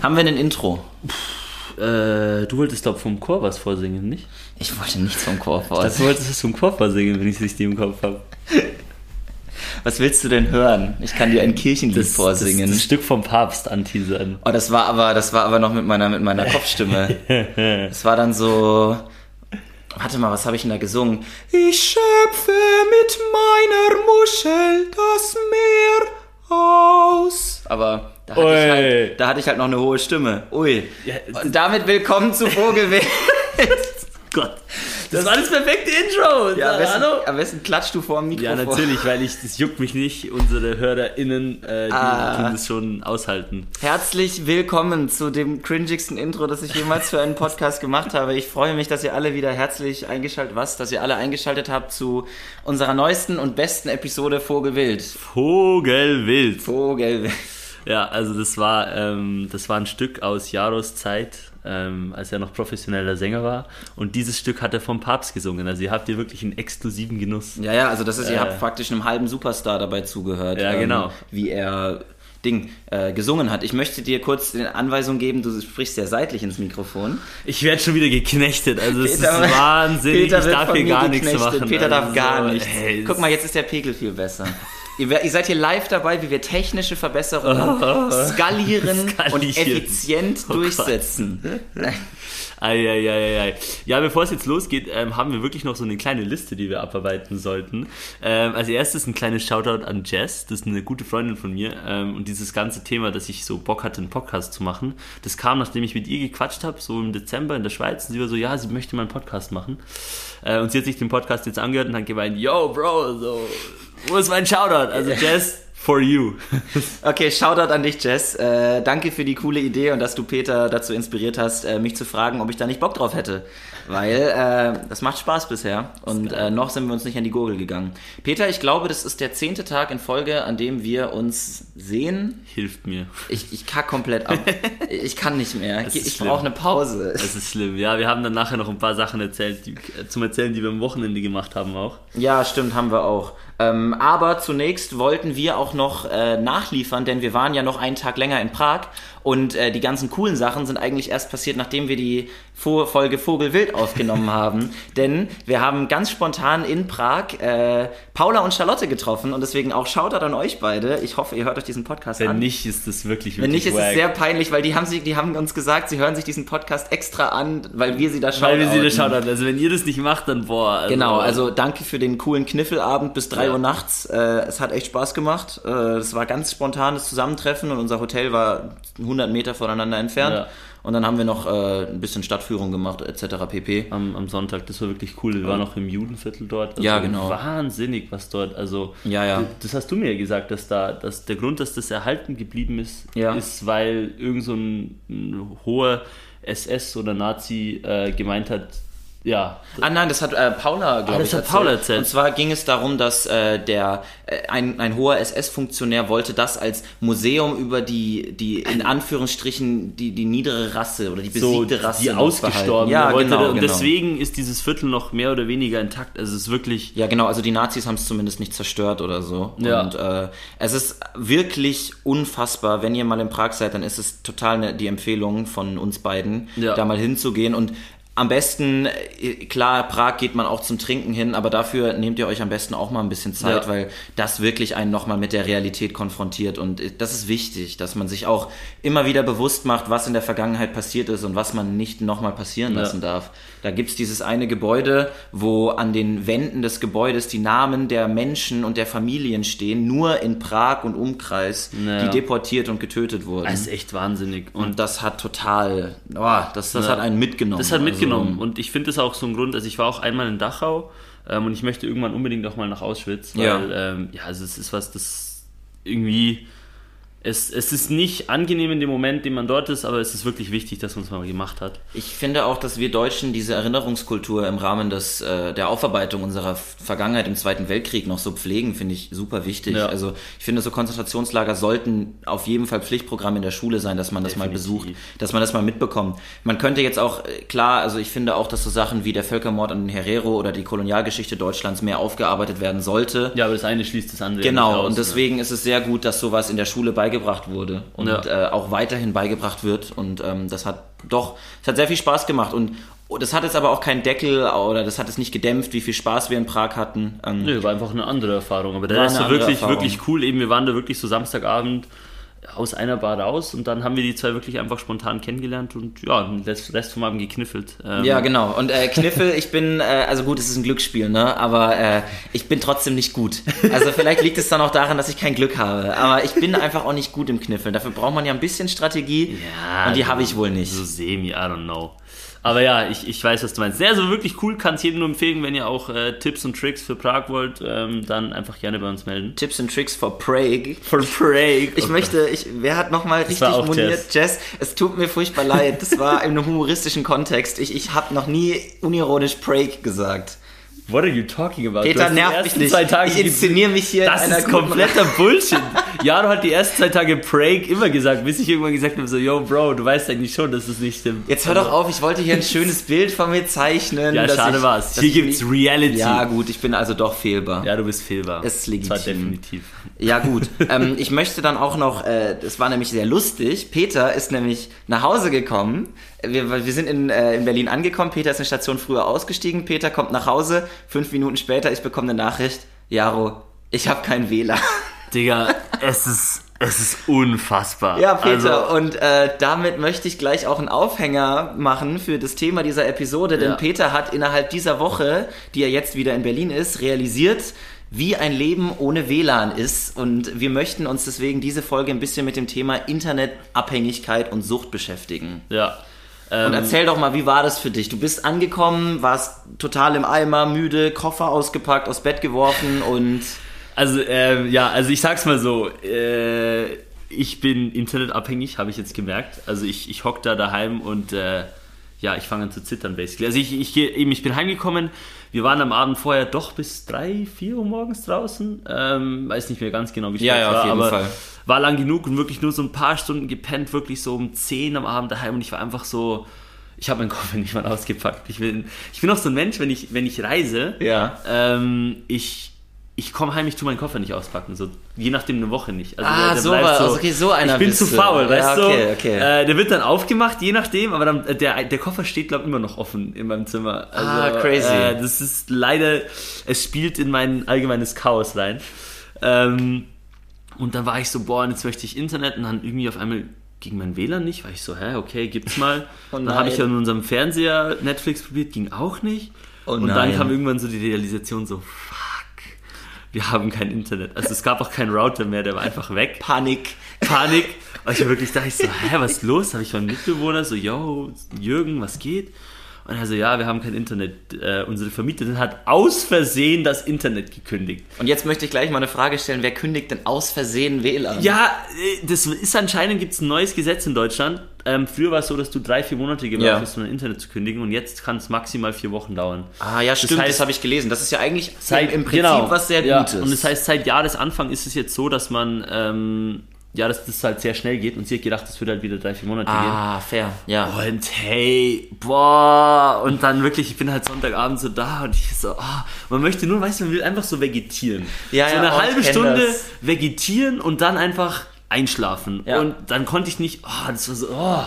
Haben wir ein Intro? Äh, du wolltest, glaube vom Chor was vorsingen, nicht? Ich wollte nichts vom Chor vorsingen. du wolltest es vom Chor vorsingen, wenn ich es richtig im Kopf habe. Was willst du denn hören? Ich kann dir ein Kirchenlied Das, vorsingen. das, das Stück vom Papst anteasern. oh, das war aber, das war aber noch mit meiner, mit meiner Kopfstimme. Es war dann so. Warte mal, was habe ich denn da gesungen? Ich schöpfe mit meiner Muschel das Meer aus. Aber da hatte, halt, da hatte ich halt noch eine hohe Stimme. Ui. Ja, Und damit willkommen zu Vogelwild. Gott. Das, war das perfekte Intro. Ja, am besten, am besten klatschst du vor dem Mikrofon. Ja, natürlich, weil ich, das juckt mich nicht. Unsere HörerInnen, äh, die Ah. tun das schon aushalten. Herzlich willkommen zu dem cringigsten Intro, das ich jemals für einen Podcast gemacht habe. Ich freue mich, dass ihr alle wieder herzlich eingeschaltet, was, dass ihr alle eingeschaltet habt zu unserer neuesten und besten Episode Vogelwild. Vogelwild. Vogelwild. Ja, also das war, ähm, das war ein Stück aus Jaros Zeit, ähm, als er noch professioneller Sänger war. Und dieses Stück hat er vom Papst gesungen. Also ihr habt hier wirklich einen exklusiven Genuss. Ja, ja, also das ist, ihr Äh. habt praktisch einem halben Superstar dabei zugehört. ähm, Ja, genau. Wie er Ding äh, gesungen hat. Ich möchte dir kurz eine Anweisung geben, du sprichst sehr seitlich ins Mikrofon. Ich werde schon wieder geknechtet. Also es ist wahnsinnig. Peter ich darf hier gar nichts machen. Peter darf Also, gar nichts. ey, Guck mal, jetzt ist der Pegel viel besser. Ihr, ihr seid hier live dabei, wie wir technische Verbesserungen skalieren, und Skalieren. effizient Oh durchsetzen. Eieieiei. Ja, bevor es jetzt losgeht, ähm, haben wir wirklich noch so eine kleine Liste, die wir abarbeiten sollten. Ähm, als erstes ein kleines Shoutout an Jess, das ist eine gute Freundin von mir. Ähm, und dieses ganze Thema, dass ich so Bock hatte, einen Podcast zu machen, das kam, nachdem ich mit ihr gequatscht habe, so im Dezember in der Schweiz. Und sie war so, ja, sie möchte mal einen Podcast machen. Äh, und sie hat sich den Podcast jetzt angehört und hat gemeint, yo, Bro, so, wo ist mein Shoutout? Also Jess, for you. Okay, Shoutout an dich, Jess. Äh, danke für die coole Idee und dass du Peter dazu inspiriert hast, äh, mich zu fragen, ob ich da nicht Bock drauf hätte. Weil äh, das macht Spaß bisher und äh, noch sind wir uns nicht an die Gurgel gegangen. Peter, ich glaube, das ist der zehnte Tag in Folge, an dem wir uns sehen. Hilft mir. Ich, ich kack komplett ab. Ich kann nicht mehr. Das Ich, ich brauche eine Pause. Das ist schlimm. Ja, wir haben dann nachher noch ein paar Sachen erzählt, die, äh, zum Erzählen, die wir am Wochenende gemacht haben auch. Ja, stimmt, haben wir auch. Ähm, aber zunächst wollten wir auch noch äh, nachliefern, denn wir waren ja noch einen Tag länger in Prag und äh, die ganzen coolen Sachen sind eigentlich erst passiert, nachdem wir die Vo Folge Vogelwild aufgenommen haben. Denn wir haben ganz spontan in Prag äh, Paula und Charlotte getroffen und deswegen auch Shoutout an euch beide. Ich hoffe, ihr hört euch diesen Podcast Wenn an. nicht, ist das wirklich, Wenn nicht, wirklich ist es wack. sehr peinlich, weil die haben, sie, die haben uns gesagt, sie hören sich diesen Podcast extra an, weil wir sie da schauen. Weil wir sie da schauen. Also wenn ihr das nicht macht, dann boah. Also, Genau, also danke für den coolen Kniffelabend bis 3 Ja. Uhr nachts. Äh, es hat echt Spaß gemacht. Äh, es war ganz spontanes Zusammentreffen und unser Hotel war 100 Meter voneinander entfernt. Ja. Und dann haben wir noch äh, ein bisschen Stadtführung gemacht etc. pp. Am, am Sonntag, das war wirklich cool. Wir waren noch im Judenviertel dort. Also Ja, genau. Wahnsinnig, was dort, also. Ja, ja. Das hast du mir ja gesagt, dass da, dass der Grund, dass das erhalten geblieben ist, Ja. ist, weil irgend so ein, ein hoher SS oder Nazi äh, gemeint hat, ja, Ah nein, das hat äh, Paula, glaube Ah, ich, hat Paula erzählt. Und zwar ging es darum, dass äh, der äh, ein, ein hoher SS-Funktionär wollte das als Museum über die die in Anführungsstrichen die die niedere Rasse oder die so besiegte Rasse die ausgestorben. Ja, wollte genau, und genau. deswegen ist dieses Viertel noch mehr oder weniger intakt. Also es ist wirklich Ja, genau, also die Nazis haben es zumindest nicht zerstört oder so. Ja. Und äh, es ist wirklich unfassbar, wenn ihr mal in Prag seid, dann ist es total ne, die Empfehlung von uns beiden, Ja. da mal hinzugehen und am besten, äh, klar, Prag geht man auch zum Trinken hin, aber dafür nehmt ihr euch am besten auch mal ein bisschen Zeit, Ja. weil das wirklich einen nochmal mit der Realität konfrontiert und äh, das ist wichtig, dass man sich auch immer wieder bewusst macht, was in der Vergangenheit passiert ist und was man nicht nochmal passieren Ja. lassen darf. Da gibt's dieses eine Gebäude, wo an den Wänden des Gebäudes die Namen der Menschen und der Familien stehen, nur in Prag und Umkreis, Ja. die deportiert und getötet wurden. das ist echt wahnsinnig. und das hat total, oh, das, das Ja. hat einen mitgenommen. Das hat mitgenommen. Also, und ich finde das auch so ein Grund, also ich war auch einmal in Dachau ähm, und ich möchte irgendwann unbedingt auch mal nach Auschwitz, weil Ja. ähm, ja, also es ist was, das irgendwie es, es ist nicht angenehm in dem Moment, den man dort ist, aber es ist wirklich wichtig, dass man es mal gemacht hat. Ich finde auch, dass wir Deutschen diese Erinnerungskultur im Rahmen des, äh, der Aufarbeitung unserer Vergangenheit im Zweiten Weltkrieg noch so pflegen, finde ich super wichtig. Ja. Also ich finde, so Konzentrationslager sollten auf jeden Fall Pflichtprogramm in der Schule sein, dass man das mal Definitiv. besucht, dass man das mal mitbekommt. Man könnte jetzt auch, äh, klar, also ich finde auch, dass so Sachen wie der Völkermord an den Herero oder die Kolonialgeschichte Deutschlands mehr aufgearbeitet werden sollte. Ja, aber das eine schließt das andere Genau, aus, und ne? deswegen ist es sehr gut, dass sowas in der Schule beigebracht beigebracht wurde und Ja. äh, auch weiterhin beigebracht wird. Und ähm, das hat doch, es hat sehr viel Spaß gemacht. Und oh, das hat jetzt aber auch keinen Deckel oder das hat es nicht gedämpft, wie viel Spaß wir in Prag hatten. Ähm, Nö, war einfach eine andere Erfahrung. Aber War eine so andere wirklich, Erfahrung. wirklich cool. Eben, wir waren da wirklich so Samstagabend aus einer Bar raus und dann haben wir die zwei wirklich einfach spontan kennengelernt und ja, den Rest vom Abend gekniffelt. Ähm, Ja, genau. Und äh, Kniffel, ich bin, äh, also gut, es ist ein Glücksspiel, ne? Aber äh, ich bin trotzdem nicht gut. Also vielleicht liegt es dann auch daran, dass ich kein Glück habe. Aber ich bin einfach auch nicht gut im Kniffeln. Dafür braucht man ja ein bisschen Strategie. Ja, und die habe ich wohl nicht. So semi, I don't know. Aber ja, ich, ich weiß, was du meinst. Sehr, so wirklich cool, kann es jedem nur empfehlen, wenn ihr auch äh, Tipps und Tricks für Prag wollt, ähm, dann einfach gerne bei uns melden. Tipps and Tricks for Prague. For Prag. Ich möchte, ich, wer hat nochmal richtig moniert? Jess. es tut mir furchtbar leid. Das war in einem humoristischen Kontext. Ich, ich habe noch nie unironisch Prague gesagt. What are you talking about? Peter nervt mich nicht. zwei Tage ich inszeniere mich hier Das in ist kompletter Bullshit. Jaro hat die ersten zwei Tage Prague immer gesagt, bis ich irgendwann gesagt habe, so, yo, Bro, du weißt eigentlich schon, dass es nicht stimmt. Jetzt hör doch auf, ich wollte hier ein schönes Bild von mir zeichnen. Ja, schade ich- war's. Hier gibt's Reality. Ja, gut, ich bin also doch fehlbar. Ja, du bist fehlbar. Es ist legitim. Zwar definitiv. Ja, gut. ähm, ich möchte dann auch noch, äh, das war nämlich sehr lustig. Peter ist nämlich nach Hause gekommen. Wir, wir sind in, äh, in Berlin angekommen. Peter ist eine Station früher ausgestiegen. Peter kommt nach Hause. Fünf Minuten später, ich bekomme eine Nachricht. Jaro, ich habe kein WLAN. Digga, es ist, es ist unfassbar. Ja, Peter, Also, und äh, damit möchte ich gleich auch einen Aufhänger machen für das Thema dieser Episode, denn Ja. Peter hat innerhalb dieser Woche, die er jetzt wieder in Berlin ist, realisiert, wie ein Leben ohne WLAN ist. Und wir möchten uns deswegen diese Folge ein bisschen mit dem Thema Internetabhängigkeit und Sucht beschäftigen. ja. Und Ähm, erzähl doch mal, wie war das für dich? Du bist angekommen, warst total im Eimer, müde, Koffer ausgepackt, aus Bett geworfen und Also, ähm, ja, also ich sag's mal so, äh, ich bin internetabhängig, habe ich jetzt gemerkt. Also ich, ich hock da daheim und äh, ja, ich fange an zu zittern, basically. Also ich, ich, eben, ich bin heimgekommen, wir waren am Abend vorher doch bis 3, 4 Uhr morgens draußen. Ähm, weiß nicht mehr ganz genau, wie spät Ja, es ja, auf war, jeden aber Fall. War lang genug und wirklich nur so ein paar Stunden gepennt, wirklich so um 10 am Abend daheim und ich war einfach so... Ich habe meinen Koffer nicht mal ausgepackt. Ich bin, ich bin auch so ein Mensch, wenn ich, wenn ich reise, Ja. ähm, ich, ich komme heim, ich tue meinen Koffer nicht auspacken, so je nachdem eine Woche nicht. Also Ah, so bleibt war- okay, so einer Ich bin zu faul, Ja, weißt okay, du? okay. Äh, der wird dann aufgemacht, je nachdem, aber dann, äh, der, der Koffer steht, glaube ich, immer noch offen in meinem Zimmer. Also, Ah, crazy. Äh, das ist leider, es spielt in mein allgemeines Chaos rein. Ähm, und dann war ich so, boah, jetzt möchte ich Internet und dann irgendwie auf einmal ging mein WLAN nicht, war ich so, hä, okay, gibt's mal. Oh dann habe ich nein. an unserem Fernseher Netflix probiert, ging auch nicht. Oh und dann kam irgendwann so die Realisation so, fuck, wir haben kein Internet. Also es gab auch keinen Router mehr, der war einfach weg. Panik. Panik. Und ich wirklich dachte ich so, hä, was ist los? Habe ich meinen Mitbewohner so, yo, Jürgen, was geht? Und er so, ja, wir haben kein Internet. Äh, unsere Vermieterin hat aus Versehen das Internet gekündigt. Und jetzt möchte ich gleich mal eine Frage stellen, wer kündigt denn aus Versehen WLAN? Ja, äh, das ist anscheinend, gibt es ein neues Gesetz in Deutschland. Ähm, früher war es so, dass du drei, vier Monate gebraucht Ja. hast, um dein Internet zu kündigen und jetzt kann es maximal vier Wochen dauern. Ah ja, stimmt, das, heißt- habe ich gelesen. Das ist ja eigentlich Seit, im, im Prinzip genau, was sehr ja, Gutes. Und das heißt, seit Jahresanfang ist es jetzt so, dass man, ähm, ja, dass das halt sehr schnell geht und sie hat gedacht, das würde halt wieder drei, vier Monate gehen. ah, fair, ja. Und hey, boah, und dann wirklich, ich bin halt Sonntagabend so da und ich so, ah, man möchte nur, weißt du, man will einfach so vegetieren. Ja, so ja, eine oh, halbe Stunde das. vegetieren und dann einfach einschlafen. Ja. Und dann konnte ich nicht, oh, das war so, oh.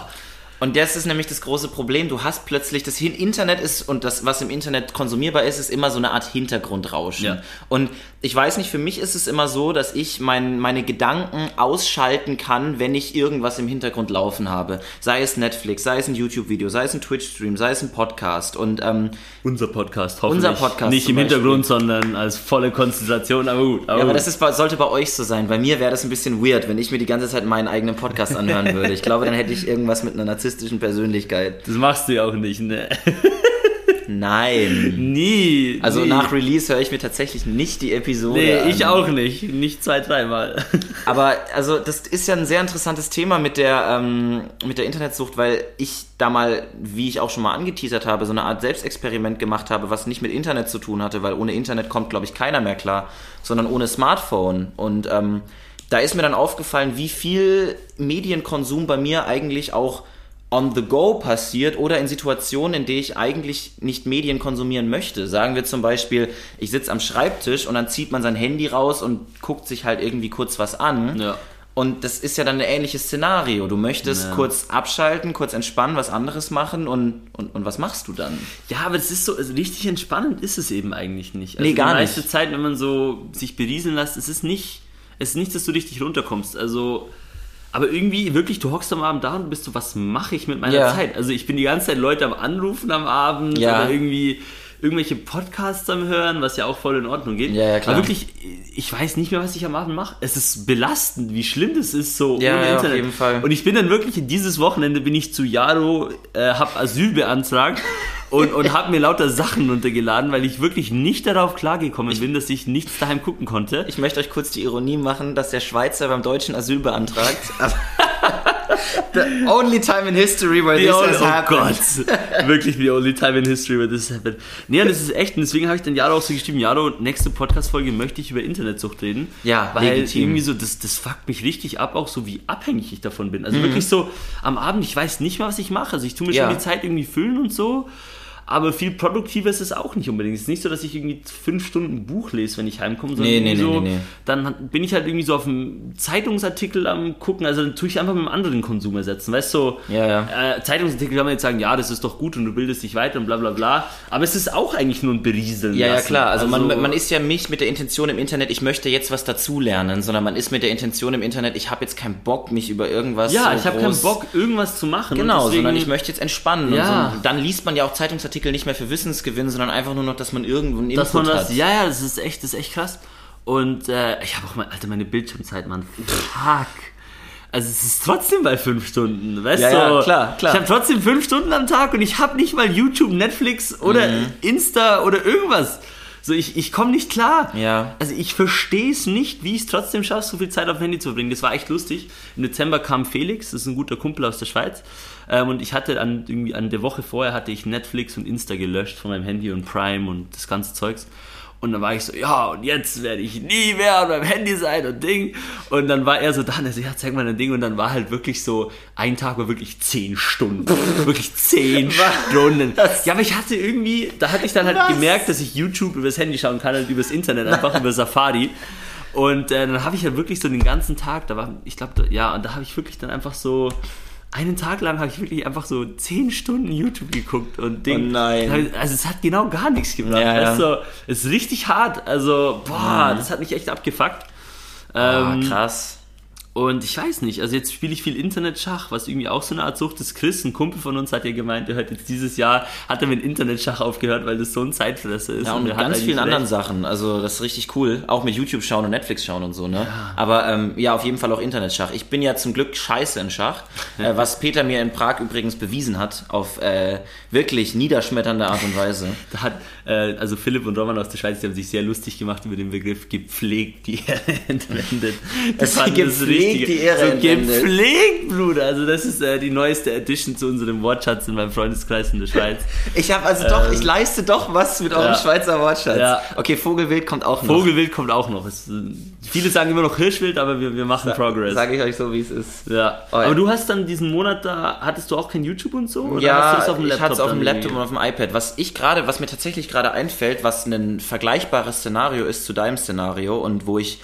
Und das ist nämlich das große Problem. Du hast plötzlich, das Internet ist und das, was im Internet konsumierbar ist, ist immer so eine Art Hintergrundrauschen. Ja. Und ich weiß nicht, für mich ist es immer so, dass ich mein, meine Gedanken ausschalten kann, wenn ich irgendwas im Hintergrund laufen habe. Sei es Netflix, sei es ein YouTube-Video, sei es ein Twitch-Stream, sei es ein Podcast. Und ähm, Unser Podcast, hoffentlich. Unser Podcast Nicht im Hintergrund, sondern als volle Konzentration, aber gut. Aber, Ja, aber das ist, sollte bei euch so sein. Bei mir wäre das ein bisschen weird, wenn ich mir die ganze Zeit meinen eigenen Podcast anhören würde. Ich glaube, dann hätte ich irgendwas mit einer narzisstischen Persönlichkeit. das machst du ja auch nicht, ne? Nein. Nie. Also nie. nach Release höre ich mir tatsächlich nicht die Episode Nee, an. ich auch nicht. Nicht zwei, dreimal. Aber also das ist ja ein sehr interessantes Thema mit der ähm, mit der Internetsucht, weil ich da mal, wie ich auch schon mal angeteasert habe, so eine Art Selbstexperiment gemacht habe, was nicht mit Internet zu tun hatte, weil ohne Internet kommt, glaube ich, keiner mehr klar, sondern ohne Smartphone. Und ähm, da ist mir dann aufgefallen, wie viel Medienkonsum bei mir eigentlich auch on the go passiert oder in Situationen, in denen ich eigentlich nicht Medien konsumieren möchte. Sagen wir zum Beispiel, ich sitze am Schreibtisch und dann zieht man sein Handy raus und guckt sich halt irgendwie kurz was an. Ja. Und das ist ja dann ein ähnliches Szenario. Du möchtest Ja. kurz abschalten, kurz entspannen, was anderes machen und, und, und was machst du dann? Ja, aber es ist so, also richtig entspannend ist es eben eigentlich nicht. Also Nee, gar die meiste nicht. Zeit, wenn man so sich berieseln lässt, es ist nicht, es ist nicht, dass du richtig runterkommst. Also, aber irgendwie wirklich, du hockst am Abend da und bist so, was mache ich mit meiner Ja. Zeit? Also ich bin die ganze Zeit Leute am Anrufen am Abend Ja. oder irgendwie irgendwelche Podcasts am Hören, was ja auch voll in Ordnung geht. Ja, ja, klar. Aber wirklich, ich weiß nicht mehr, was ich am Abend mache. Es ist belastend, wie schlimm das ist, so Ja, ohne ja, auf Internet. jeden Fall. Und ich bin dann wirklich, dieses Wochenende bin ich zu Jaro, äh, hab Asyl beantragt und, und habe mir lauter Sachen runtergeladen, weil ich wirklich nicht darauf klargekommen bin, dass ich nichts daheim gucken konnte. Ich möchte euch kurz die Ironie machen, dass der Schweizer beim Deutschen Asyl beantragt. The only time in history where The this only- has oh happened. Gott, wirklich the only time in history where this happened. Nee, und das ist echt, und deswegen habe ich dann Jaro auch so geschrieben, Jaro, nächste Podcast-Folge möchte ich über Internetsucht reden. Ja, weil legitim. irgendwie so, das, das fuckt mich richtig ab, auch so wie abhängig ich davon bin. Mhm. Also wirklich so, am Abend, ich weiß nicht mehr, was ich mache. Also ich tue mir Ja. schon die Zeit irgendwie füllen und so. Aber viel produktiver ist es auch nicht unbedingt. Es ist nicht so, dass ich irgendwie fünf Stunden ein Buch lese, wenn ich heimkomme, sondern Nee, nee, so, nee, dann bin ich halt irgendwie so auf einem Zeitungsartikel am gucken, also dann tue ich einfach mit einem anderen Konsum ersetzen. Weißt du, so, Ja, ja. Äh, Zeitungsartikel kann man jetzt sagen, ja, das ist doch gut und du bildest dich weiter und bla bla bla. Aber es ist auch eigentlich nur ein Berieseln. Ja, ja, klar. Also, man, man ist ja nicht mit der Intention im Internet, ich möchte jetzt was dazulernen, sondern man ist mit der Intention im Internet, ich habe jetzt keinen Bock, mich über irgendwas Ja, so ich habe keinen Bock, irgendwas zu machen. Genau, deswegen, sondern ich möchte jetzt entspannen. Ja. So, dann liest man ja auch Zeitungsartikel nicht mehr für Wissensgewinn, sondern einfach nur noch, dass man irgendwo einen dass man Input das, hat. ja, ja, das ist echt, das ist echt krass. Und äh, ich habe auch mal, Alter, meine Bildschirmzeit, Mann, fuck. Also es ist trotzdem bei fünf Stunden, weißt Ja, du? ja, klar, klar. Ich habe trotzdem fünf Stunden am Tag und ich habe nicht mal YouTube, Netflix oder Mhm. Insta oder irgendwas. So, ich, ich komme nicht klar. Ja. Also ich verstehe es nicht, wie ich es trotzdem schaffe, so viel Zeit auf dem Handy zu verbringen. Das war echt lustig. Im Dezember kam Felix, das ist ein guter Kumpel aus der Schweiz. Ähm, und ich hatte an, irgendwie an der Woche vorher hatte ich Netflix und Insta gelöscht von meinem Handy und Prime und das ganze Zeugs. Und dann war ich so, ja, und jetzt werde ich nie mehr an meinem Handy sein und Ding. Und dann war er so da und er so, ja, zeig mal dein Ding. Und dann war halt wirklich so, ein Tag war wirklich zehn Stunden. wirklich zehn Stunden. Ja, aber ich hatte irgendwie, da hatte ich dann halt Was? gemerkt, dass ich YouTube übers Handy schauen kann, halt übers Internet, einfach über Safari. Und äh, dann habe ich halt wirklich so den ganzen Tag, da war, ich glaube, ja, und da habe ich wirklich dann einfach so, einen Tag lang habe ich wirklich einfach so zehn Stunden YouTube geguckt und Ding. Oh nein. Also es hat genau gar nichts gebracht. Ja, ja. Du, es ist richtig hart. Also, boah, das hat mich echt abgefuckt. Ah, Ähm, krass. Und ich weiß nicht, also jetzt spiele ich viel Internetschach, was irgendwie auch so eine Art Sucht ist. Chris, ein Kumpel von uns, hat ja gemeint, der hat jetzt dieses Jahr, hat er mit Internetschach aufgehört, weil das so ein Zeitfresser ist. Ja, und er hat ganz vielen anderen recht. Sachen. Also das ist richtig cool. Auch mit YouTube schauen und Netflix schauen und so, ne? Aber ähm, ja, auf jeden Fall auch Internetschach. Ich bin ja zum Glück scheiße in Schach, äh, was Peter mir in Prag übrigens bewiesen hat, auf äh, wirklich niederschmetternde Art und Weise. Da hat, äh, also Philipp und Roman aus der Schweiz, die haben sich sehr lustig gemacht über den Begriff gepflegt, die Ehre entwendet. Die Es fanden das gepflegt die Ehre so entwendet. Gepflegt, Bruder. Also das ist äh, die neueste Addition zu unserem Wortschatz in meinem Freundeskreis in der Schweiz. Ich habe also doch, ich leiste doch was mit eurem ja. Schweizer Wortschatz. Ja. Okay, Vogelwild kommt auch noch. Vogelwild kommt auch noch. Es, viele sagen immer noch Hirschwild, aber wir, wir machen Progress. Sage ich euch so, wie es ist. Ja. Oh, ja. Aber du hast dann diesen Monat da, hattest du auch kein YouTube und so? Oder hast du Ja, das auf dem ich hatte es auf dem Laptop und auf dem iPad. Was ich gerade, was mir tatsächlich gerade einfällt, was ein vergleichbares Szenario ist zu deinem Szenario und wo ich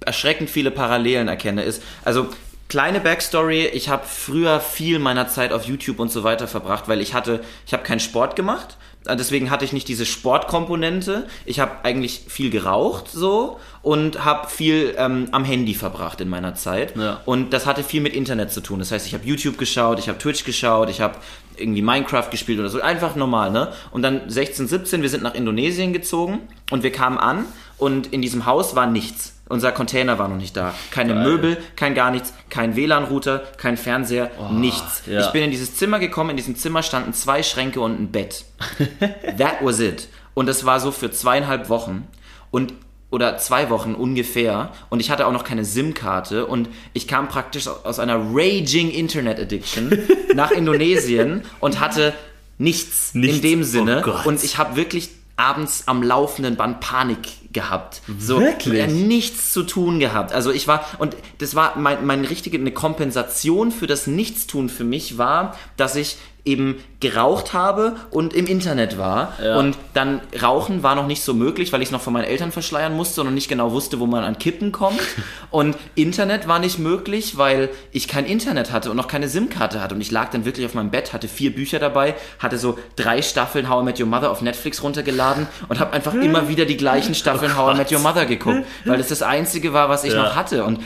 erschreckend viele Parallelen erkenne, ist, also kleine Backstory, ich habe früher viel meiner Zeit auf YouTube und so weiter verbracht, weil ich hatte, ich habe keinen Sport gemacht, äh, deswegen hatte ich nicht diese Sportkomponente. Ich habe eigentlich viel geraucht so und habe viel ähm, am Handy verbracht in meiner Zeit. Ja. Und das hatte viel mit Internet zu tun. Das heißt, ich habe YouTube geschaut, ich habe Twitch geschaut, ich habe irgendwie Minecraft gespielt oder so. Einfach normal, ne? Und dann 16, 17, wir sind nach Indonesien gezogen und wir kamen an und in diesem Haus war nichts. Unser Container war noch nicht da. Keine Geil. Möbel, kein gar nichts, kein WLAN-Router, kein Fernseher, nichts. ja. Ich bin in dieses Zimmer gekommen, in diesem Zimmer standen zwei Schränke und ein Bett. That was it. Und das war so für zweieinhalb Wochen. Und oder zwei Wochen ungefähr und ich hatte auch noch keine SIM-Karte und ich kam praktisch aus einer raging Internet Addiction nach Indonesien und hatte nichts, Nichts. in dem Sinne Oh und ich habe wirklich abends am laufenden Band Panik gehabt. So, Wirklich? Nichts zu tun gehabt. Also ich war, und das war mein, meine richtige, eine Kompensation für das Nichtstun für mich war, dass ich eben geraucht habe und im Internet war. Ja. Und dann Rauchen war noch nicht so möglich, weil ich es noch von meinen Eltern verschleiern musste und nicht genau wusste, wo man an Kippen kommt. und Internet war nicht möglich, weil ich kein Internet hatte und noch keine SIM-Karte hatte. Und ich lag dann wirklich auf meinem Bett, hatte vier Bücher dabei, hatte so drei Staffeln How I Met Your Mother auf Netflix runtergeladen und habe einfach immer wieder die gleichen Staffeln How I Met Your Mother geguckt, weil das das Einzige war, was ich Ja. noch hatte. Und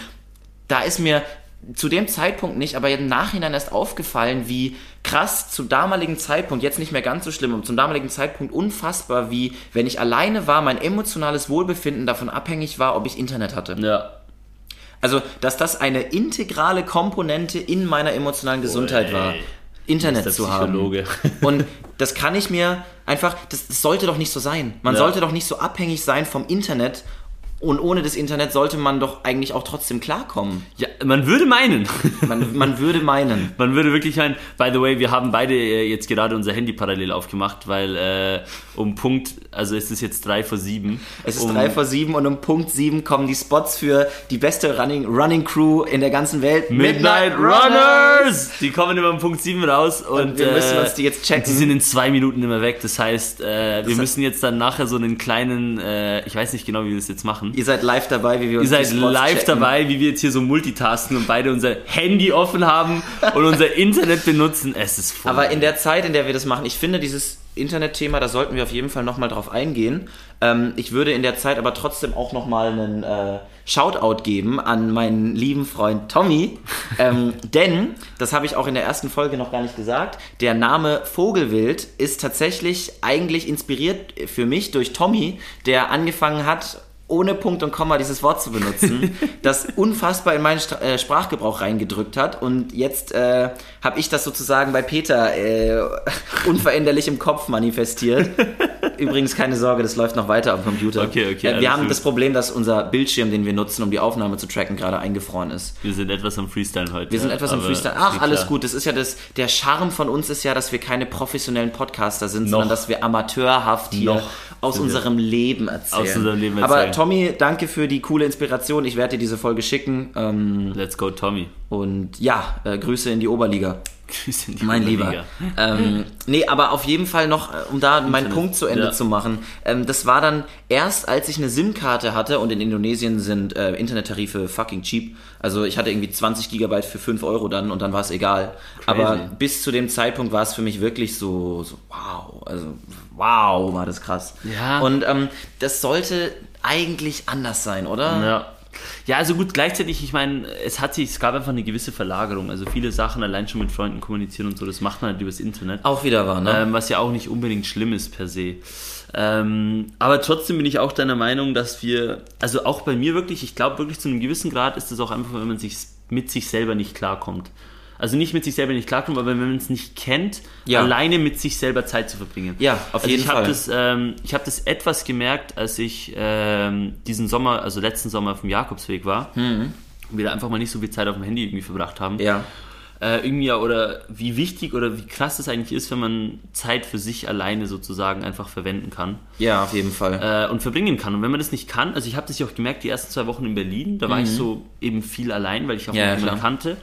da ist mir zu dem Zeitpunkt nicht, aber im Nachhinein erst aufgefallen, wie krass zum damaligen Zeitpunkt, jetzt nicht mehr ganz so schlimm, aber zum damaligen Zeitpunkt unfassbar, wie wenn ich alleine war, mein emotionales Wohlbefinden davon abhängig war, ob ich Internet hatte. Ja. Also, dass das eine integrale Komponente in meiner emotionalen Gesundheit ey. war, Internet zu haben. Und das kann ich mir einfach, das, das sollte doch nicht so sein. Man Ja. sollte doch nicht so abhängig sein vom Internet. Und ohne das Internet sollte man doch eigentlich auch trotzdem klarkommen. ja, man würde meinen. Man, man würde meinen. Man würde wirklich meinen, by the way, wir haben beide äh, jetzt gerade unser Handy parallel aufgemacht, weil äh, um Punkt, also es ist jetzt drei vor sieben. Es ist um, drei vor sieben und um Punkt sieben kommen die Spots für die beste Running, Running Crew in der ganzen Welt. Midnight Runners! Die kommen immer um Punkt sieben raus und, Und wir müssen äh, uns die jetzt checken. Die sind in zwei Minuten immer weg. Das heißt, äh, wir müssen jetzt dann nachher so einen kleinen, äh, ich weiß nicht genau, wie wir das jetzt machen. Ihr seid live dabei, wie wir uns Ihr seid live checken. dabei, wie wir jetzt hier so multitasken und beide unser Handy offen haben und unser Internet benutzen. Es ist voll. Aber in der Zeit, in der wir das machen, ich finde dieses Internetthema, da sollten wir auf jeden Fall nochmal drauf eingehen. Ähm, ich würde in der Zeit aber trotzdem auch nochmal einen äh, Shoutout geben an meinen lieben Freund Tommy. ähm, denn, das habe ich auch in der ersten Folge noch gar nicht gesagt, der Name Vogelwild ist tatsächlich eigentlich inspiriert für mich durch Tommy, der angefangen hat, ohne Punkt und Komma dieses Wort zu benutzen, das unfassbar in meinen Stra äh, Sprachgebrauch reingedrückt hat. Und jetzt äh, habe ich das sozusagen bei Peter äh, unveränderlich im Kopf manifestiert. Übrigens keine Sorge, das läuft noch weiter dem Computer. Okay, okay, Äh, wir haben gut. das Problem, dass unser Bildschirm, den wir nutzen, um die Aufnahme zu tracken, gerade eingefroren ist. wir sind etwas am Freestyle heute. Wir sind etwas am Freestyle. Ach, alles klar. gut. Das ist ja das, der Charme von uns ist ja, dass wir keine professionellen Podcaster sind, sondern Noch. dass wir amateurhaft hier Noch aus unserem Leben erzählen. Aus unserem Leben Aber erzählen. Tommy, danke für die coole Inspiration. Ich werde dir diese Folge schicken. Ähm, Let's go, Tommy. Und ja, äh, Grüße in die Oberliga. Grüße in die Mein Oberliga. Lieber. ähm, nee, aber auf jeden Fall noch, äh, um da meinen Punkt zu Ende ja. zu machen. Ähm, das war dann erst, als ich eine SIM-Karte hatte und in Indonesien sind äh, Internettarife fucking cheap. Also ich hatte irgendwie 20 Gigabyte für 5 Euro dann und dann war es egal. Aber bis zu dem Zeitpunkt war es für mich wirklich so, so wow, also wow, war das krass. Ja. Und ähm, das sollte eigentlich anders sein, oder? Ja. Ja, also gut, gleichzeitig, ich meine, es hat sich, es gab einfach eine gewisse Verlagerung. Also viele Sachen allein schon mit Freunden kommunizieren und so, das macht man halt übers Internet. Auch wieder war, ne? Ähm, was ja auch nicht unbedingt schlimm ist per se. Ähm, aber trotzdem bin ich auch deiner Meinung, dass wir, also auch bei mir wirklich, ich glaube wirklich zu einem gewissen Grad ist es auch einfach, wenn man sich mit sich selber nicht klarkommt. Also nicht mit sich selber nicht klarkommt, aber wenn man es nicht kennt, Ja. alleine mit sich selber Zeit zu verbringen. Ja, auf also jeden ich hab Fall. Das, ähm, ich habe das etwas gemerkt, als ich ähm, diesen Sommer, also letzten Sommer auf dem Jakobsweg war. Und wir da einfach mal nicht so viel Zeit auf dem Handy irgendwie verbracht haben Mhm. ja. äh, irgendwie ja, oder wie wichtig oder wie krass es eigentlich ist, wenn man Zeit für sich alleine sozusagen einfach verwenden kann Ja, auf jeden Fall. äh, und verbringen kann. Und wenn man das nicht kann, also ich habe das ja auch gemerkt, die ersten zwei Wochen in Berlin, da war ich so eben viel allein, weil ich auch Mhm. Ja, niemanden kannte.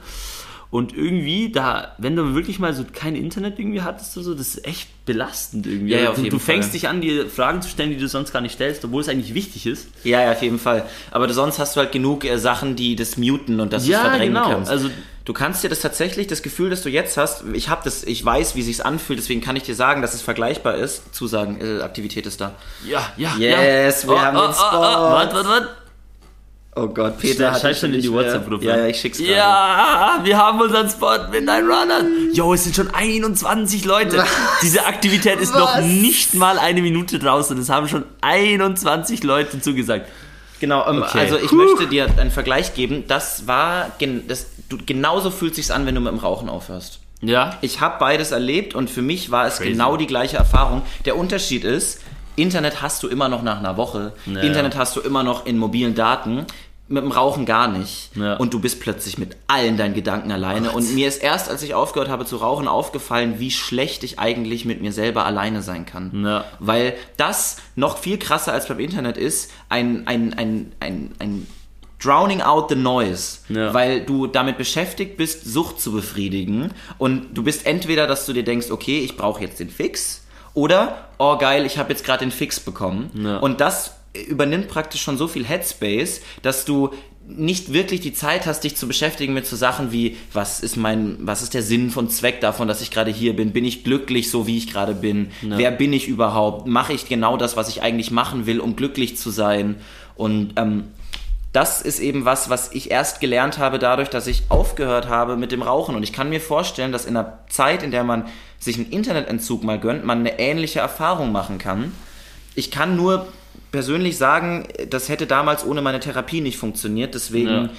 Und irgendwie, da, wenn du wirklich mal so kein Internet irgendwie hattest oder so, das ist echt belastend irgendwie. Ja, ja, auf du, jeden du fängst Fall. dich an, dir Fragen zu stellen, die du sonst gar nicht stellst, obwohl es eigentlich wichtig ist. Ja, ja, auf jeden Fall. Aber du- sonst hast du halt genug äh, Sachen, die das muten und das Ja, verdrängen genau. kannst. Also- du kannst dir das tatsächlich, das Gefühl, das du jetzt hast, ich habe das, ich weiß, wie sich's anfühlt, deswegen kann ich dir sagen, dass es vergleichbar ist. Zusagen, äh, Aktivität ist da. Ja, ja, Yes, ja. wir haben den Spot. Warte, warte, warte. Oh Gott, Peter hat schreib schon in die mehr- WhatsApp-Gruppe. Ja, ja, ich schick's gerade. Ja, wir haben unseren Spot Midnight Runner. Jo, es sind schon 21 Leute. Was? Diese Aktivität ist noch Was? nicht mal eine Minute draußen. Es haben schon 21 Leute zugesagt. Genau, ähm, Okay. also ich Puh. möchte dir einen Vergleich geben. Das war, das, du, genauso fühlt sich's an, wenn du mit dem Rauchen aufhörst. Ja? Ich habe beides erlebt und für mich war es Crazy. genau die gleiche Erfahrung. Der Unterschied ist, Internet hast du immer noch nach einer Woche, Ja. Internet hast du immer noch in mobilen Daten, mit dem Rauchen gar nicht. Ja. Und du bist plötzlich mit allen deinen Gedanken alleine. Und mir ist erst, als ich aufgehört habe zu rauchen, aufgefallen, wie schlecht ich eigentlich mit mir selber alleine sein kann. Ja. Weil das noch viel krasser als beim Internet ist, ein, ein, ein, ein, ein drowning out the noise, Ja. weil du damit beschäftigt bist, Sucht zu befriedigen und du bist entweder, dass du dir denkst, okay, ich brauche jetzt den Fix oder, oh geil, ich habe jetzt gerade den Fix bekommen und das übernimmt praktisch schon so viel Headspace, dass du nicht wirklich die Zeit hast, dich zu beschäftigen mit so Sachen wie, was ist mein, was ist der Sinn von Zweck davon, dass ich gerade hier bin? Bin ich glücklich, so wie ich gerade bin? Wer bin ich überhaupt? Mache ich genau das, was ich eigentlich machen will, um glücklich zu sein? Und ähm, das ist eben was, was ich erst gelernt habe dadurch, dass ich aufgehört habe mit dem Rauchen. Und ich kann mir vorstellen, dass in einer Zeit, in der man sich einen Internetentzug mal gönnt, man eine ähnliche Erfahrung machen kann. Ich kann nur persönlich sagen, das hätte damals ohne meine Therapie nicht funktioniert. Deswegen,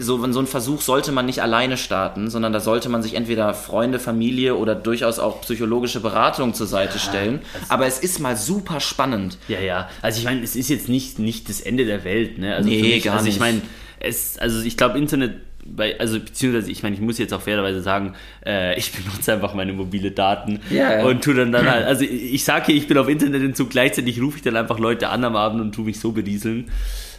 so, so ein Versuch sollte man nicht alleine starten, sondern da sollte man sich entweder Freunde, Familie oder durchaus auch psychologische Beratung zur Seite stellen. Aber es ist mal super spannend. Ja, ja. Also ich meine, es ist jetzt nicht, nicht das Ende der Welt, ne? Also Nee, mich, gar also ich nicht. meine, es, also ich glaube Internet bei, also beziehungsweise ich meine, ich muss jetzt auch fairerweise sagen, äh, ich benutze einfach meine mobile Daten ja. und tu dann dann halt, also ich ich sage hier, ich bin auf Internetentzug, gleichzeitig rufe ich dann einfach Leute an am Abend und tu mich so berieseln.